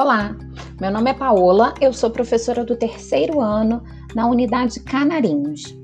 Olá, meu nome é Paola, eu sou professora do terceiro ano na unidade Canarinhos.